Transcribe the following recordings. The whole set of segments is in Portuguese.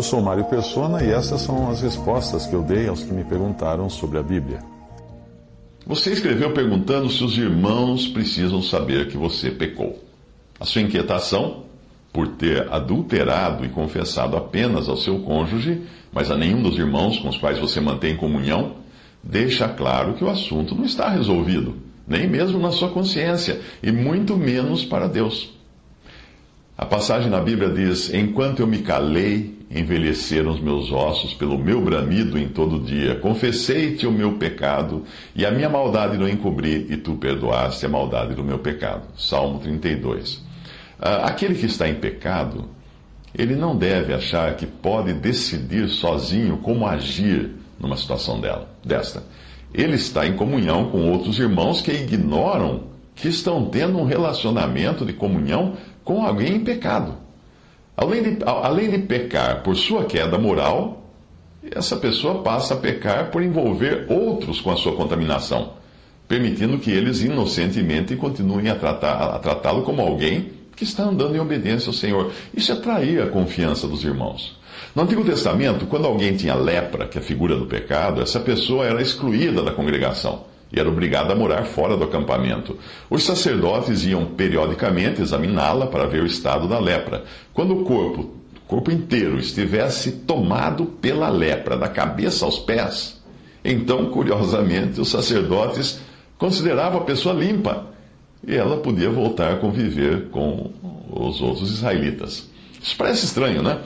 Eu sou Mário Persona e essas são as respostas que eu dei aos que me perguntaram sobre a Bíblia. Você escreveu perguntando se os irmãos precisam saber que você pecou. A sua inquietação por ter adulterado e confessado apenas ao seu cônjuge, mas a nenhum dos irmãos com os quais você mantém comunhão, deixa claro que o assunto não está resolvido, nem mesmo na sua consciência, e muito menos para Deus. A passagem na Bíblia diz: Enquanto eu me calei, envelheceram os meus ossos pelo meu bramido em todo dia. Confessei-te o meu pecado, e a minha maldade não encobri, e tu perdoaste a maldade do meu pecado. Salmo 32. Ah, aquele que está em pecado, ele não deve achar que pode decidir sozinho como agir numa situação dela, desta. Ele está em comunhão com outros irmãos que ignoram que estão tendo um relacionamento de comunhão com alguém em pecado. Além de, além de pecar por sua queda moral, essa pessoa passa a pecar por envolver outros com a sua contaminação, permitindo que eles inocentemente continuem a tratá-lo tratar como alguém que está andando em obediência ao Senhor. Isso atraía a confiança dos irmãos. No Antigo Testamento, quando alguém tinha lepra, que é a figura do pecado, essa pessoa era excluída da congregação e era obrigada a morar fora do acampamento. Os sacerdotes iam periodicamente examiná-la para ver o estado da lepra. Quando o corpo, corpo inteiro, estivesse tomado pela lepra, da cabeça aos pés, então, curiosamente, os sacerdotes consideravam a pessoa limpa e ela podia voltar a conviver com os outros israelitas. Isso parece estranho, né?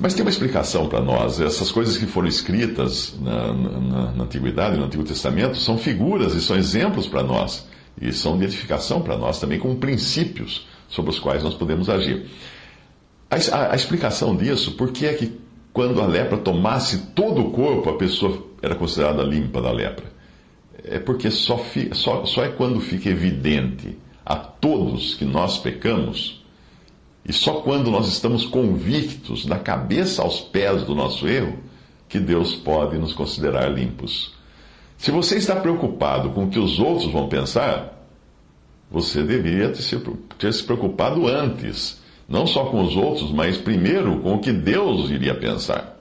Mas tem uma explicação para nós. Essas coisas que foram escritas na, na, na, Antiguidade, no Antigo Testamento, são figuras e são exemplos para nós. E são de edificação para nós também, como princípios sobre os quais nós podemos agir. A, a, a explicação disso, por que é que quando a lepra tomasse todo o corpo, a pessoa era considerada limpa da lepra? é porque só, fi, só, só é quando fica evidente a todos que nós pecamos, e só quando nós estamos convictos, da cabeça aos pés do nosso erro, que Deus pode nos considerar limpos. Se você está preocupado com o que os outros vão pensar, você deveria ter se, preocupado antes, não só com os outros, mas primeiro com o que Deus iria pensar.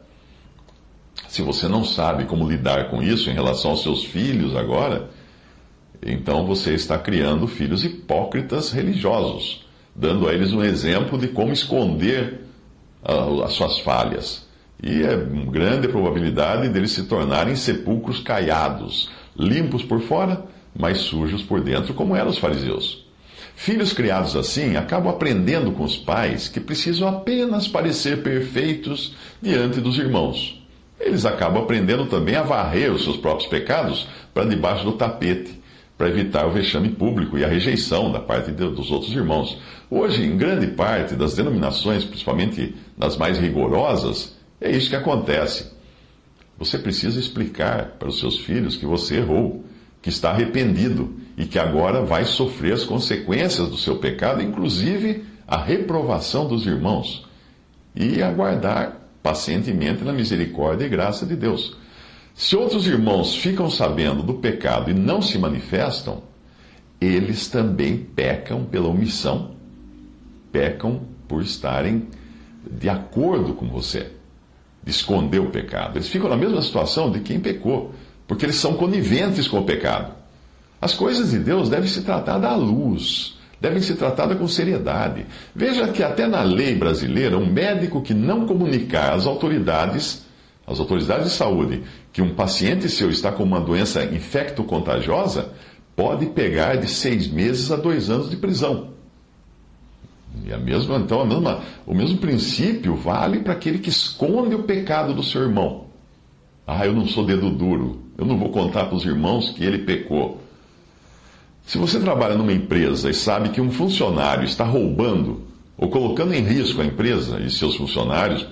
Se você não sabe como lidar com isso em relação aos seus filhos agora, então você está criando filhos hipócritas religiosos, dando a eles um exemplo de como esconder as suas falhas. E é grande probabilidade deles se tornarem sepulcros caiados, limpos por fora, mas sujos por dentro, como eram os fariseus. Filhos criados assim acabam aprendendo com os pais que precisam apenas parecer perfeitos diante dos irmãos eles acabam aprendendo também a varrer os seus próprios pecados para debaixo do tapete, para evitar o vexame público e a rejeição da parte de, dos outros irmãos. Hoje, em grande parte das denominações, principalmente nas mais rigorosas, é isso que acontece. Você precisa explicar para os seus filhos que você errou, que está arrependido e que agora vai sofrer as consequências do seu pecado, inclusive a reprovação dos irmãos, e aguardar pacientemente na misericórdia e graça de Deus. Se outros irmãos ficam sabendo do pecado e não se manifestam, eles também pecam pela omissão, pecam por estarem de acordo com você, de esconder o pecado. Eles ficam na mesma situação de quem pecou, porque eles são coniventes com o pecado. As coisas de Deus devem se tratar da luz devem ser tratadas com seriedade. Veja que até na lei brasileira, um médico que não comunicar às autoridades, às autoridades de saúde, que um paciente seu está com uma doença infecto-contagiosa, pode pegar de seis meses a dois anos de prisão. E a mesma, então, a mesma, o mesmo princípio vale para aquele que esconde o pecado do seu irmão. Ah, eu não sou dedo duro, eu não vou contar para os irmãos que ele pecou. Se você trabalha numa empresa e sabe que um funcionário está roubando ou colocando em risco a empresa e seus funcionários,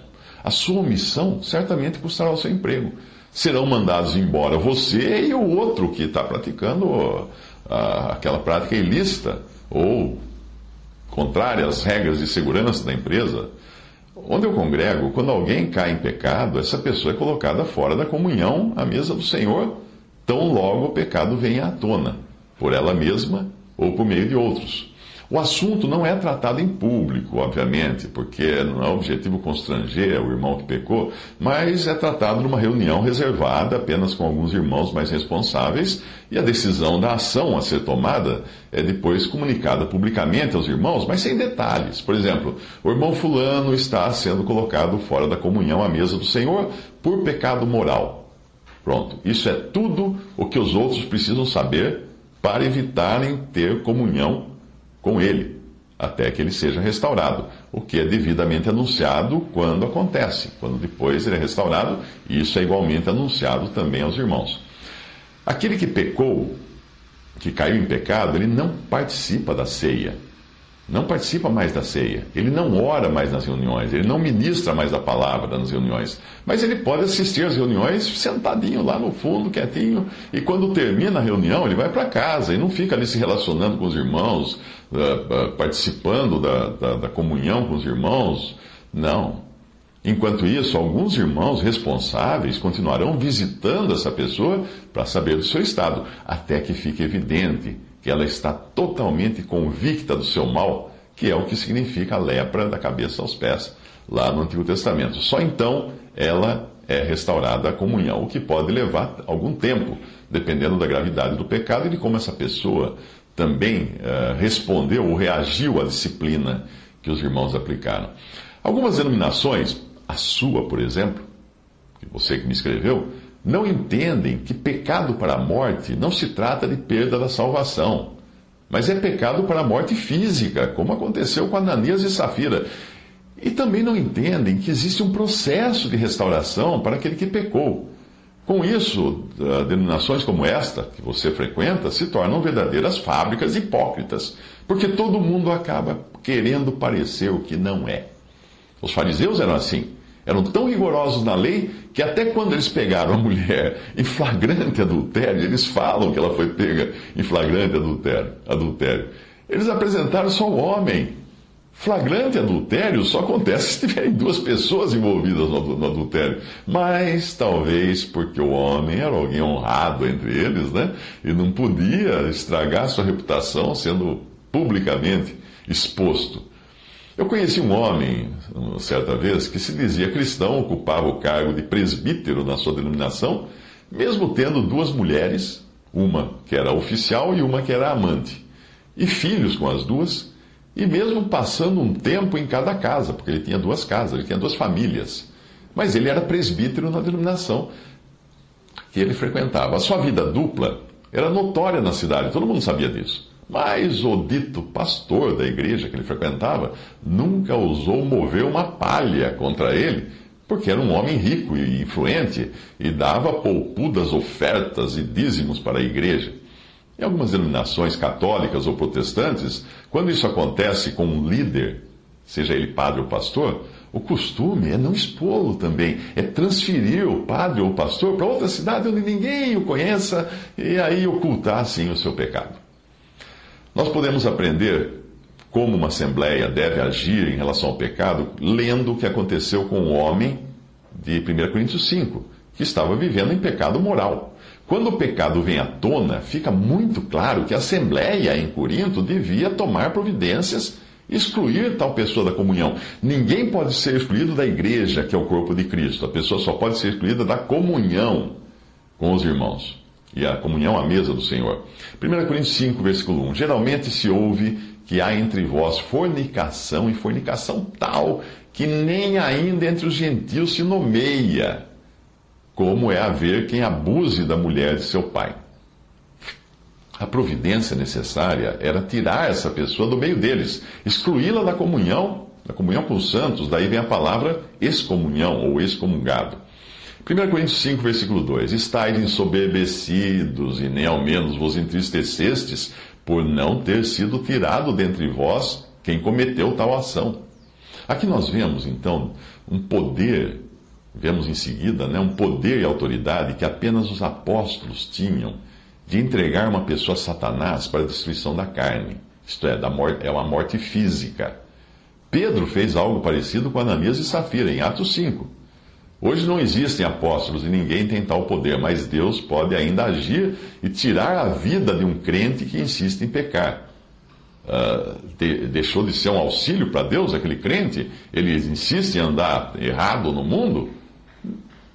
a sua omissão certamente custará o seu emprego. Serão mandados embora você e o outro que está praticando aquela prática ilícita ou contrária às regras de segurança da empresa. Onde eu congrego, quando alguém cai em pecado, essa pessoa é colocada fora da comunhão à mesa do Senhor, tão logo o pecado venha à tona, por ela mesma ou por meio de outros. O assunto não é tratado em público, obviamente, porque não é objetivo constranger o irmão que pecou, mas é tratado numa reunião reservada apenas com alguns irmãos mais responsáveis e a decisão da ação a ser tomada é depois comunicada publicamente aos irmãos, mas sem detalhes. Por exemplo, o irmão Fulano está sendo colocado fora da comunhão à mesa do Senhor por pecado moral. Pronto, isso é tudo o que os outros precisam saber para evitarem ter comunhão com ele, até que ele seja restaurado, o que é devidamente anunciado quando acontece, quando depois ele é restaurado, e isso é igualmente anunciado também aos irmãos. Aquele que pecou, que caiu em pecado, ele não participa da ceia não participa mais da ceia, ele não ora mais nas reuniões, ele não ministra mais a palavra nas reuniões, mas ele pode assistir às reuniões sentadinho lá no fundo, quietinho, e quando termina a reunião, ele vai para casa e não fica ali se relacionando com os irmãos, uh, uh, participando da, da, da comunhão com os irmãos. Não. Enquanto isso, alguns irmãos responsáveis continuarão visitando essa pessoa para saber do seu estado, até que fique evidente que ela está totalmente convicta do seu mal, que é o que significa a lepra da cabeça aos pés, lá no Antigo Testamento. Só então ela é restaurada a comunhão, o que pode levar algum tempo, dependendo da gravidade do pecado e de como essa pessoa também uh, respondeu ou reagiu à disciplina que os irmãos aplicaram. Algumas denominações, a sua, por exemplo, que você que me escreveu, não entendem que pecado para a morte não se trata de perda da salvação, mas é pecado para a morte física, como aconteceu com Ananias e Safira. E também não entendem que existe um processo de restauração para aquele que pecou. Com isso, denominações como esta, que você frequenta, se tornam verdadeiras fábricas hipócritas, porque todo mundo acaba querendo parecer o que não é. Os fariseus eram assim. Eram tão rigorosos na lei que até quando eles pegaram a mulher em flagrante adultério, eles falam que ela foi pega em flagrante adultério. adultério. Eles apresentaram só o homem. Flagrante adultério só acontece se tiverem duas pessoas envolvidas no, no adultério. Mas talvez porque o homem era alguém honrado entre eles, né? E não podia estragar sua reputação sendo publicamente exposto. Eu conheci um homem, certa vez, que se dizia cristão, ocupava o cargo de presbítero na sua denominação, mesmo tendo duas mulheres, uma que era oficial e uma que era amante, e filhos com as duas, e mesmo passando um tempo em cada casa, porque ele tinha duas casas, ele tinha duas famílias. Mas ele era presbítero na denominação que ele frequentava. A sua vida dupla era notória na cidade, todo mundo sabia disso. Mas o dito pastor da igreja que ele frequentava nunca ousou mover uma palha contra ele, porque era um homem rico e influente e dava poupudas ofertas e dízimos para a igreja. Em algumas denominações católicas ou protestantes, quando isso acontece com um líder, seja ele padre ou pastor, o costume é não expô-lo também, é transferir o padre ou pastor para outra cidade onde ninguém o conheça e aí ocultar assim o seu pecado. Nós podemos aprender como uma assembleia deve agir em relação ao pecado lendo o que aconteceu com o homem de 1 Coríntios 5, que estava vivendo em pecado moral. Quando o pecado vem à tona, fica muito claro que a assembleia em Corinto devia tomar providências excluir tal pessoa da comunhão. Ninguém pode ser excluído da igreja, que é o corpo de Cristo. A pessoa só pode ser excluída da comunhão com os irmãos e a comunhão à mesa do Senhor. 1 Coríntios 5, versículo 1. Geralmente se ouve que há entre vós fornicação, e fornicação tal que nem ainda entre os gentios se nomeia, como é haver quem abuse da mulher de seu pai. A providência necessária era tirar essa pessoa do meio deles, excluí-la da comunhão, da comunhão com os santos, daí vem a palavra excomunhão ou excomungado. 1 Coríntios 5, versículo 2: Estais ensoberbecidos e nem ao menos vos entristecestes por não ter sido tirado dentre vós quem cometeu tal ação. Aqui nós vemos, então, um poder, vemos em seguida, né, um poder e autoridade que apenas os apóstolos tinham de entregar uma pessoa a Satanás para a destruição da carne, isto é, da morte, é uma morte física. Pedro fez algo parecido com Ananias e Safira, em Atos 5. Hoje não existem apóstolos e ninguém tem tal poder, mas Deus pode ainda agir e tirar a vida de um crente que insiste em pecar. Uh, de, deixou de ser um auxílio para Deus, aquele crente? Ele insiste em andar errado no mundo?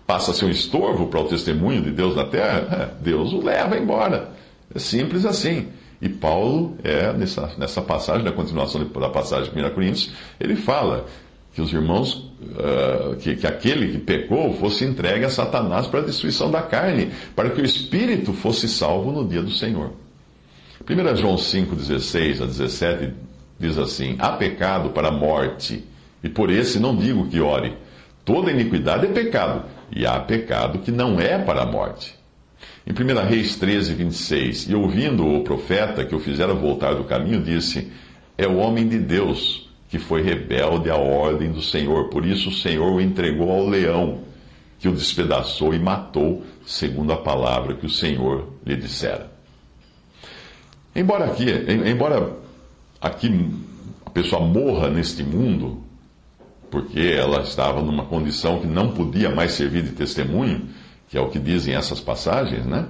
Passa a ser um estorvo para o testemunho de Deus na terra? É, Deus o leva embora. É simples assim. E Paulo, é, nessa, nessa passagem, na continuação da passagem de 1 Coríntios, ele fala que os irmãos, uh, que, que aquele que pecou fosse entregue a Satanás para a destruição da carne, para que o espírito fosse salvo no dia do Senhor. 1 João 5, 16 a 17 diz assim: Há pecado para a morte, e por esse não digo que ore. Toda iniquidade é pecado, e há pecado que não é para a morte. Em 1 Reis 13, 26, e ouvindo o profeta que o fizera voltar do caminho, disse: É o homem de Deus que foi rebelde à ordem do Senhor. Por isso o Senhor o entregou ao leão, que o despedaçou e matou, segundo a palavra que o Senhor lhe dissera. Embora aqui, embora aqui a pessoa morra neste mundo, porque ela estava numa condição que não podia mais servir de testemunho, que é o que dizem essas passagens, né?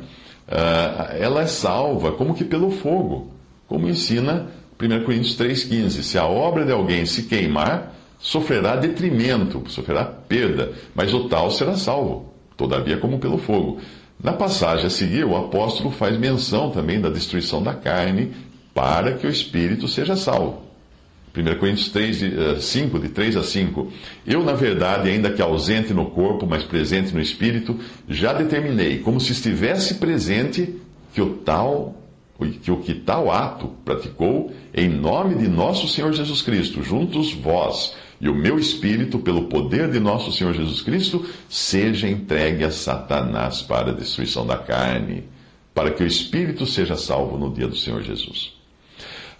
Ah, ela é salva como que pelo fogo, como ensina 1 Coríntios 3,15: Se a obra de alguém se queimar, sofrerá detrimento, sofrerá perda, mas o tal será salvo, todavia como pelo fogo. Na passagem a seguir, o apóstolo faz menção também da destruição da carne para que o espírito seja salvo. 1 Coríntios 3, 5, de 3 eh, a 5. Eu, na verdade, ainda que ausente no corpo, mas presente no espírito, já determinei, como se estivesse presente, que o tal que o que tal ato praticou, em nome de nosso Senhor Jesus Cristo, juntos vós e o meu espírito, pelo poder de nosso Senhor Jesus Cristo, seja entregue a Satanás para a destruição da carne, para que o espírito seja salvo no dia do Senhor Jesus.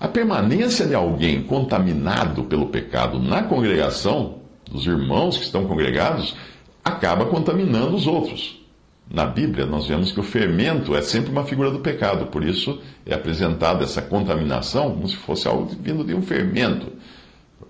A permanência de alguém contaminado pelo pecado na congregação, dos irmãos que estão congregados, acaba contaminando os outros. Na Bíblia, nós vemos que o fermento é sempre uma figura do pecado, por isso é apresentada essa contaminação como se fosse algo vindo de um fermento.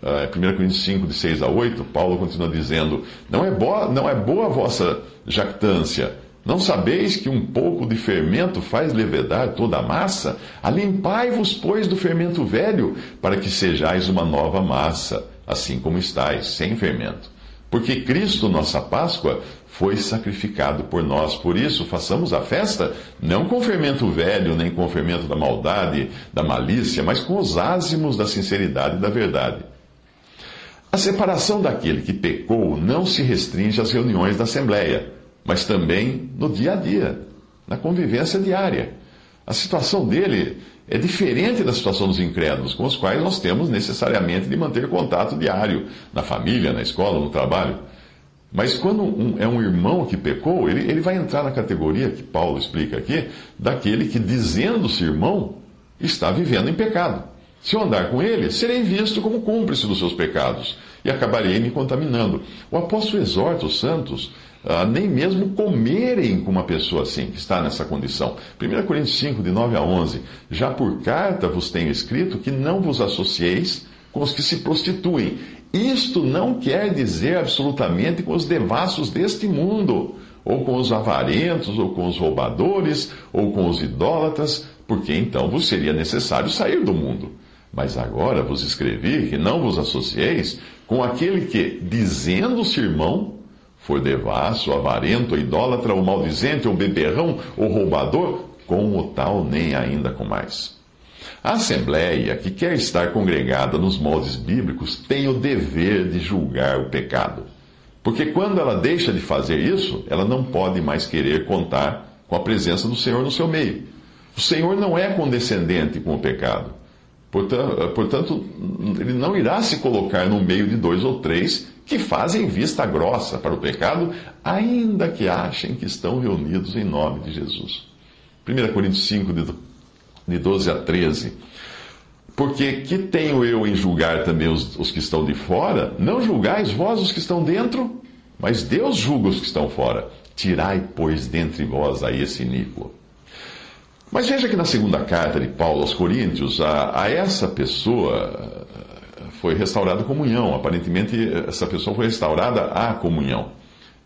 Uh, 1 Coríntios 5, de 6 a 8, Paulo continua dizendo: não é, boa, não é boa a vossa jactância. Não sabeis que um pouco de fermento faz levedar toda a massa? Alimpai-vos, pois, do fermento velho, para que sejais uma nova massa, assim como estáis, sem fermento. Porque Cristo, nossa Páscoa, foi sacrificado por nós. Por isso, façamos a festa não com fermento velho, nem com fermento da maldade, da malícia, mas com os ázimos da sinceridade e da verdade. A separação daquele que pecou não se restringe às reuniões da Assembleia, mas também no dia a dia, na convivência diária. A situação dele é diferente da situação dos incrédulos, com os quais nós temos necessariamente de manter contato diário, na família, na escola, no trabalho. Mas quando um, é um irmão que pecou, ele, ele vai entrar na categoria que Paulo explica aqui, daquele que, dizendo-se irmão, está vivendo em pecado. Se eu andar com ele, serei visto como cúmplice dos seus pecados e acabarei me contaminando. O apóstolo exorta os santos a nem mesmo comerem com uma pessoa assim, que está nessa condição. 1 Coríntios 5, de 9 a 11. Já por carta vos tenho escrito que não vos associeis com os que se prostituem isto não quer dizer absolutamente com os devassos deste mundo, ou com os avarentos, ou com os roubadores, ou com os idólatras, porque então vos seria necessário sair do mundo. Mas agora vos escrevi que não vos associeis com aquele que, dizendo-se irmão, for devasso, avarento, idólatra, ou maldizente, ou beberrão, ou roubador, com o tal nem ainda com mais. A Assembleia, que quer estar congregada nos moldes bíblicos, tem o dever de julgar o pecado. Porque quando ela deixa de fazer isso, ela não pode mais querer contar com a presença do Senhor no seu meio. O Senhor não é condescendente com o pecado. Portanto, ele não irá se colocar no meio de dois ou três que fazem vista grossa para o pecado, ainda que achem que estão reunidos em nome de Jesus. 1 Coríntios 5, de 12 a 13. Porque que tenho eu em julgar também os, os que estão de fora? Não julgais vós os que estão dentro, mas Deus julga os que estão fora. Tirai, pois, dentre vós a esse iníquo. Mas veja que na segunda carta de Paulo aos Coríntios, a, a essa pessoa foi restaurada a comunhão. Aparentemente, essa pessoa foi restaurada à comunhão.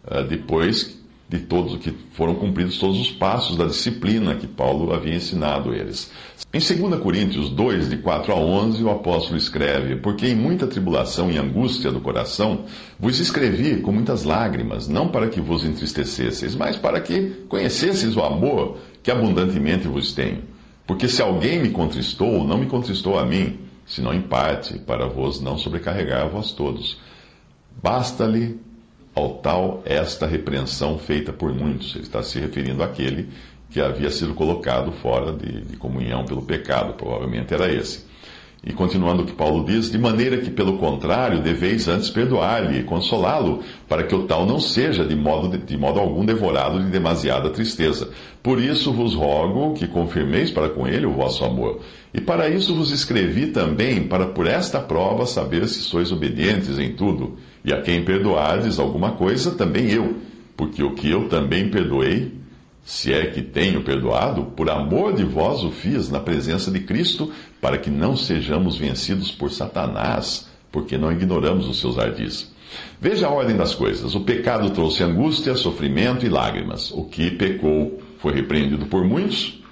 Eh, depois de todos que foram cumpridos todos os passos da disciplina que Paulo havia ensinado eles. Em 2 Coríntios 2, de 4 a 11, o apóstolo escreve: Porque em muita tribulação e angústia do coração vos escrevi com muitas lágrimas, não para que vos entristecesseis, mas para que conhecesseis o amor que abundantemente vos tenho. Porque se alguém me contristou, não me contristou a mim, senão em parte, para vos não sobrecarregar a vós todos. Basta-lhe ao tal esta repreensão feita por muitos. Ele está se referindo àquele que havia sido colocado fora de, de comunhão pelo pecado, provavelmente era esse. E continuando o que Paulo diz, de maneira que, pelo contrário, deveis antes perdoar-lhe e consolá-lo, para que o tal não seja de modo, de modo algum devorado de demasiada tristeza. Por isso vos rogo que confirmeis para com ele o vosso amor. E para isso vos escrevi também, para por esta prova saber se sois obedientes em tudo. E a quem perdoardes alguma coisa, também eu. Porque o que eu também perdoei, se é que tenho perdoado, por amor de vós o fiz na presença de Cristo, para que não sejamos vencidos por Satanás, porque não ignoramos os seus ardis. Veja a ordem das coisas. O pecado trouxe angústia, sofrimento e lágrimas. O que pecou foi repreendido por muitos.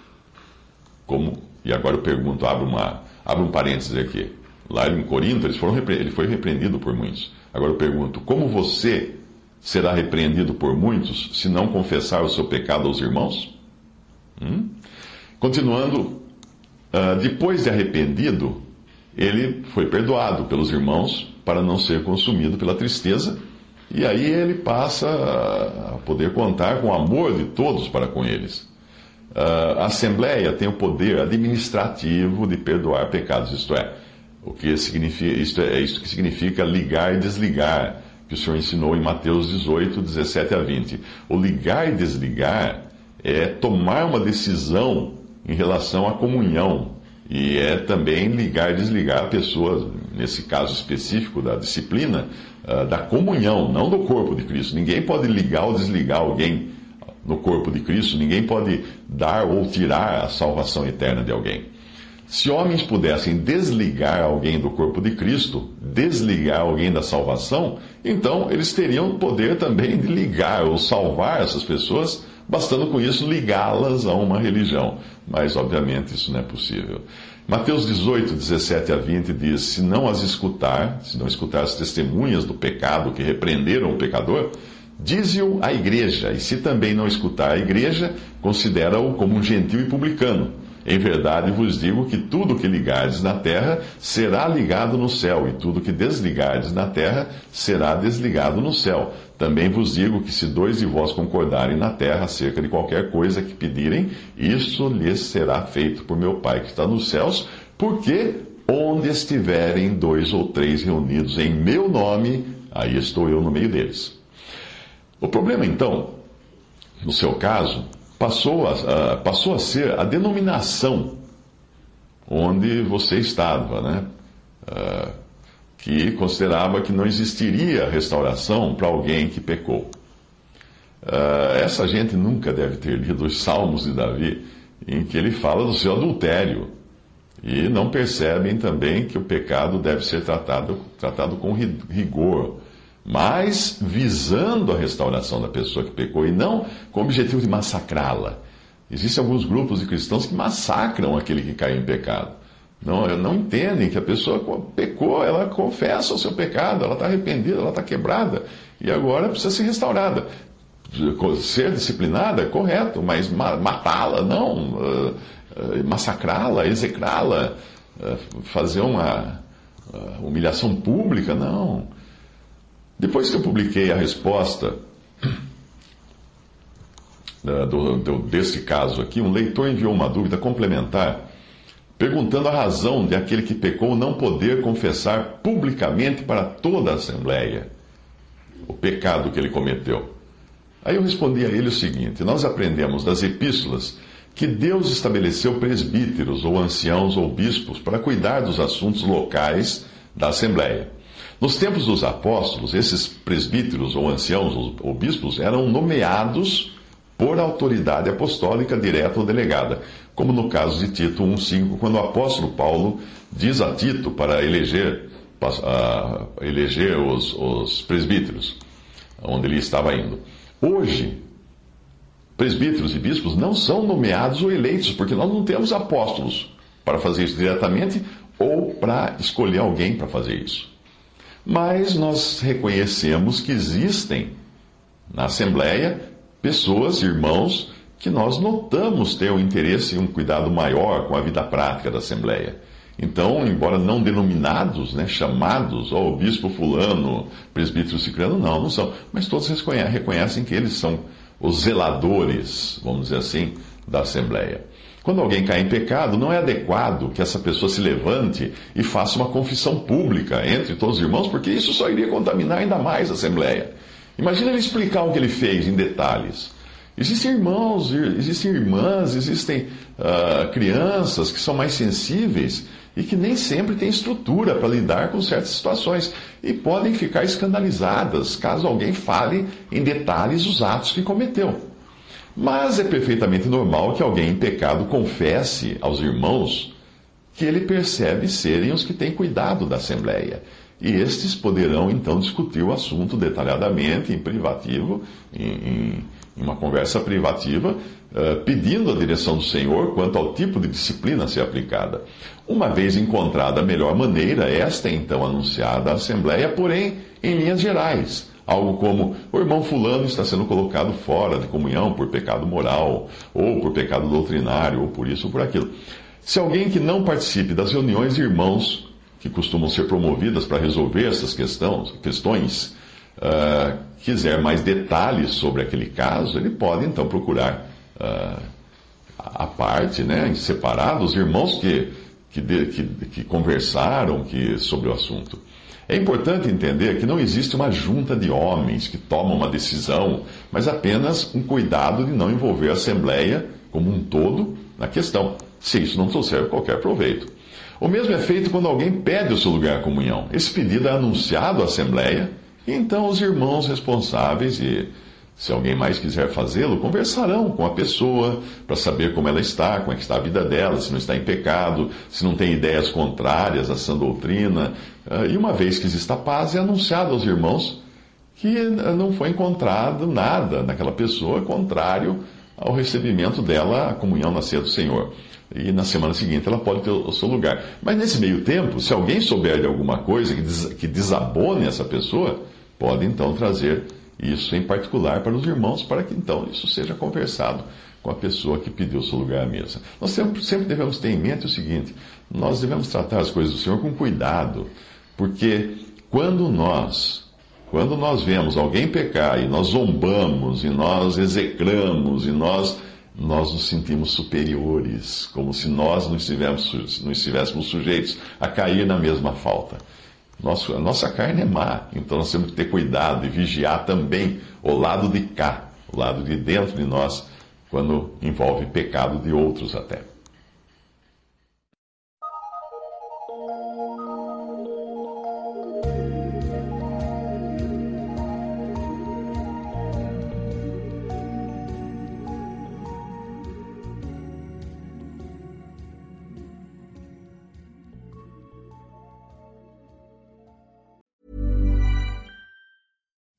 Como? E agora eu pergunto, abro, uma, abro um parênteses aqui. Lá em Corinto, eles foram, ele foi repreendido por muitos. Agora eu pergunto, como você será repreendido por muitos se não confessar o seu pecado aos irmãos? Hum? Continuando, uh, depois de arrependido, ele foi perdoado pelos irmãos para não ser consumido pela tristeza, e aí ele passa a poder contar com o amor de todos para com eles. Uh, a Assembleia tem o poder administrativo de perdoar pecados, isto é, o que significa, isto é, é isso que significa ligar e desligar que o Senhor ensinou em Mateus 18, 17 a 20. O ligar e desligar é tomar uma decisão em relação à comunhão. E é também ligar e desligar a pessoa, nesse caso específico da disciplina, uh, da comunhão, não do corpo de Cristo. Ninguém pode ligar ou desligar alguém no corpo de Cristo, ninguém pode dar ou tirar a salvação eterna de alguém. Se homens pudessem desligar alguém do corpo de Cristo, desligar alguém da salvação, então eles teriam poder também de ligar ou salvar essas pessoas, bastando com isso ligá-las a uma religião. Mas, obviamente, isso não é possível. Mateus 18, 17 a 20 diz: Se não as escutar, se não escutar as testemunhas do pecado que repreenderam o pecador, dize-o à igreja, e se também não escutar a igreja, considera-o como um gentil e publicano. Em verdade vos digo que tudo que ligardes na terra será ligado no céu, e tudo que desligardes na terra será desligado no céu. Também vos digo que se dois de vós concordarem na terra acerca de qualquer coisa que pedirem, isso lhes será feito por meu Pai que está nos céus, porque onde estiverem dois ou três reunidos em meu nome, aí estou eu no meio deles. O problema então, no seu caso, passou a, passou a ser a denominação onde você estava, né? Uh, que considerava que não existiria restauração para alguém que pecou. Uh, essa gente nunca deve ter lido os Salmos de Davi, em que ele fala do seu adultério. E não percebem também que o pecado deve ser tratado, tratado com rigor mas visando a restauração da pessoa que pecou e não com o objetivo de massacrá-la. Existem alguns grupos de cristãos que massacram aquele que caiu em pecado. Não, não entendem que a pessoa pecou, ela confessa o seu pecado, ela está arrependida, ela está quebrada e agora precisa ser restaurada. Ser disciplinada correto, mas matá-la, não. Uh, uh, massacrá-la, execrá-la, uh, fazer uma humilhação pública, não. Depois que eu publiquei a resposta uh, do, do, desse caso aqui, um leitor enviou uma dúvida complementar, perguntando a razão de aquele que pecou não poder confessar publicamente para toda a Assembleia o pecado que ele cometeu. Aí eu respondi a ele o seguinte: nós aprendemos das epístolas que Deus estabeleceu presbíteros, ou anciãos, ou bispos, para cuidar dos assuntos locais da Assembleia. Nos tempos dos apóstolos, esses presbíteros, ou anciãos, ou bispos, eram nomeados por autoridade apostólica direta ou delegada, como no caso de Tito 1,5, quando o apóstolo Paulo diz a Tito para eleger, eleger os, os presbíteros, onde ele estava indo. Hoje, presbíteros e bispos não são nomeados ou eleitos, porque nós não temos apóstolos para fazer isso diretamente ou para escolher alguém para fazer isso. Mas nós reconhecemos que existem na Assembleia pessoas, irmãos, que nós notamos ter um interesse e um cuidado maior com a vida prática da Assembleia. Então, embora não denominados, né, chamados, ó, oh, bispo fulano, presbítero ciclano, não, não são. Mas todos reconhecem que eles são os zeladores, vamos dizer assim, da Assembleia. Quando alguém cai em pecado, não é adequado que essa pessoa se levante e faça uma confissão pública entre todos os irmãos, porque isso só iria contaminar ainda mais a Assembleia. Imagina ele explicar o que ele fez em detalhes. Existem irmãos, existem irmãs, existem uh, crianças que são mais sensíveis e que nem sempre têm estrutura para lidar com certas situações e podem ficar escandalizadas caso alguém fale em detalhes os atos que cometeu. Mas é perfeitamente normal que alguém em pecado confesse aos irmãos que ele percebe serem os que têm cuidado da Assembleia. E estes poderão então discutir o assunto detalhadamente, em privativo, em, em, uma conversa privativa, uh, pedindo a direção do Senhor quanto ao tipo de disciplina a ser aplicada. Uma vez encontrada a melhor maneira, esta é então anunciada à Assembleia, porém em linhas gerais. Algo como: o irmão Fulano está sendo colocado fora de comunhão por pecado moral, ou por pecado doutrinário, ou por isso ou por aquilo. Se alguém que não participe das reuniões de irmãos que costumam ser promovidas para resolver essas questões, questões uh, quiser mais detalhes sobre aquele caso, ele pode então procurar uh, a parte, né, em separado, os irmãos que, que, que, que conversaram que, sobre o assunto. É importante entender que não existe uma junta de homens que tomam uma decisão, mas apenas um cuidado de não envolver a Assembleia como um todo na questão, se isso não trouxer qualquer proveito. O mesmo é feito quando alguém pede o seu lugar à comunhão. Esse pedido é anunciado à Assembleia, e então os irmãos responsáveis, e se alguém mais quiser fazê-lo, conversarão com a pessoa para saber como ela está, como é que está a vida dela, se não está em pecado, se não tem ideias contrárias à sã doutrina. Ah, e uma vez que exista paz, é anunciado aos irmãos que não foi encontrado nada naquela pessoa contrário ao recebimento dela, a comunhão na ceia do Senhor e na semana seguinte ela pode ter o seu lugar. Mas nesse meio tempo, se alguém souber de alguma coisa que desabone essa pessoa, pode então trazer isso em particular para os irmãos, para que então isso seja conversado com a pessoa que pediu seu lugar à mesa. Nós sempre, sempre devemos ter em mente o seguinte: nós devemos tratar as coisas do Senhor com cuidado, porque quando nós quando nós vemos alguém pecar e nós zombamos, e nós execramos, e nós nós nos sentimos superiores, como se nós não estivéssemos, não estivéssemos sujeitos a cair na mesma falta. Nosso, a nossa carne é má, então nós temos que ter cuidado e vigiar também o lado de cá, o lado de dentro de nós, quando envolve pecado de outros até.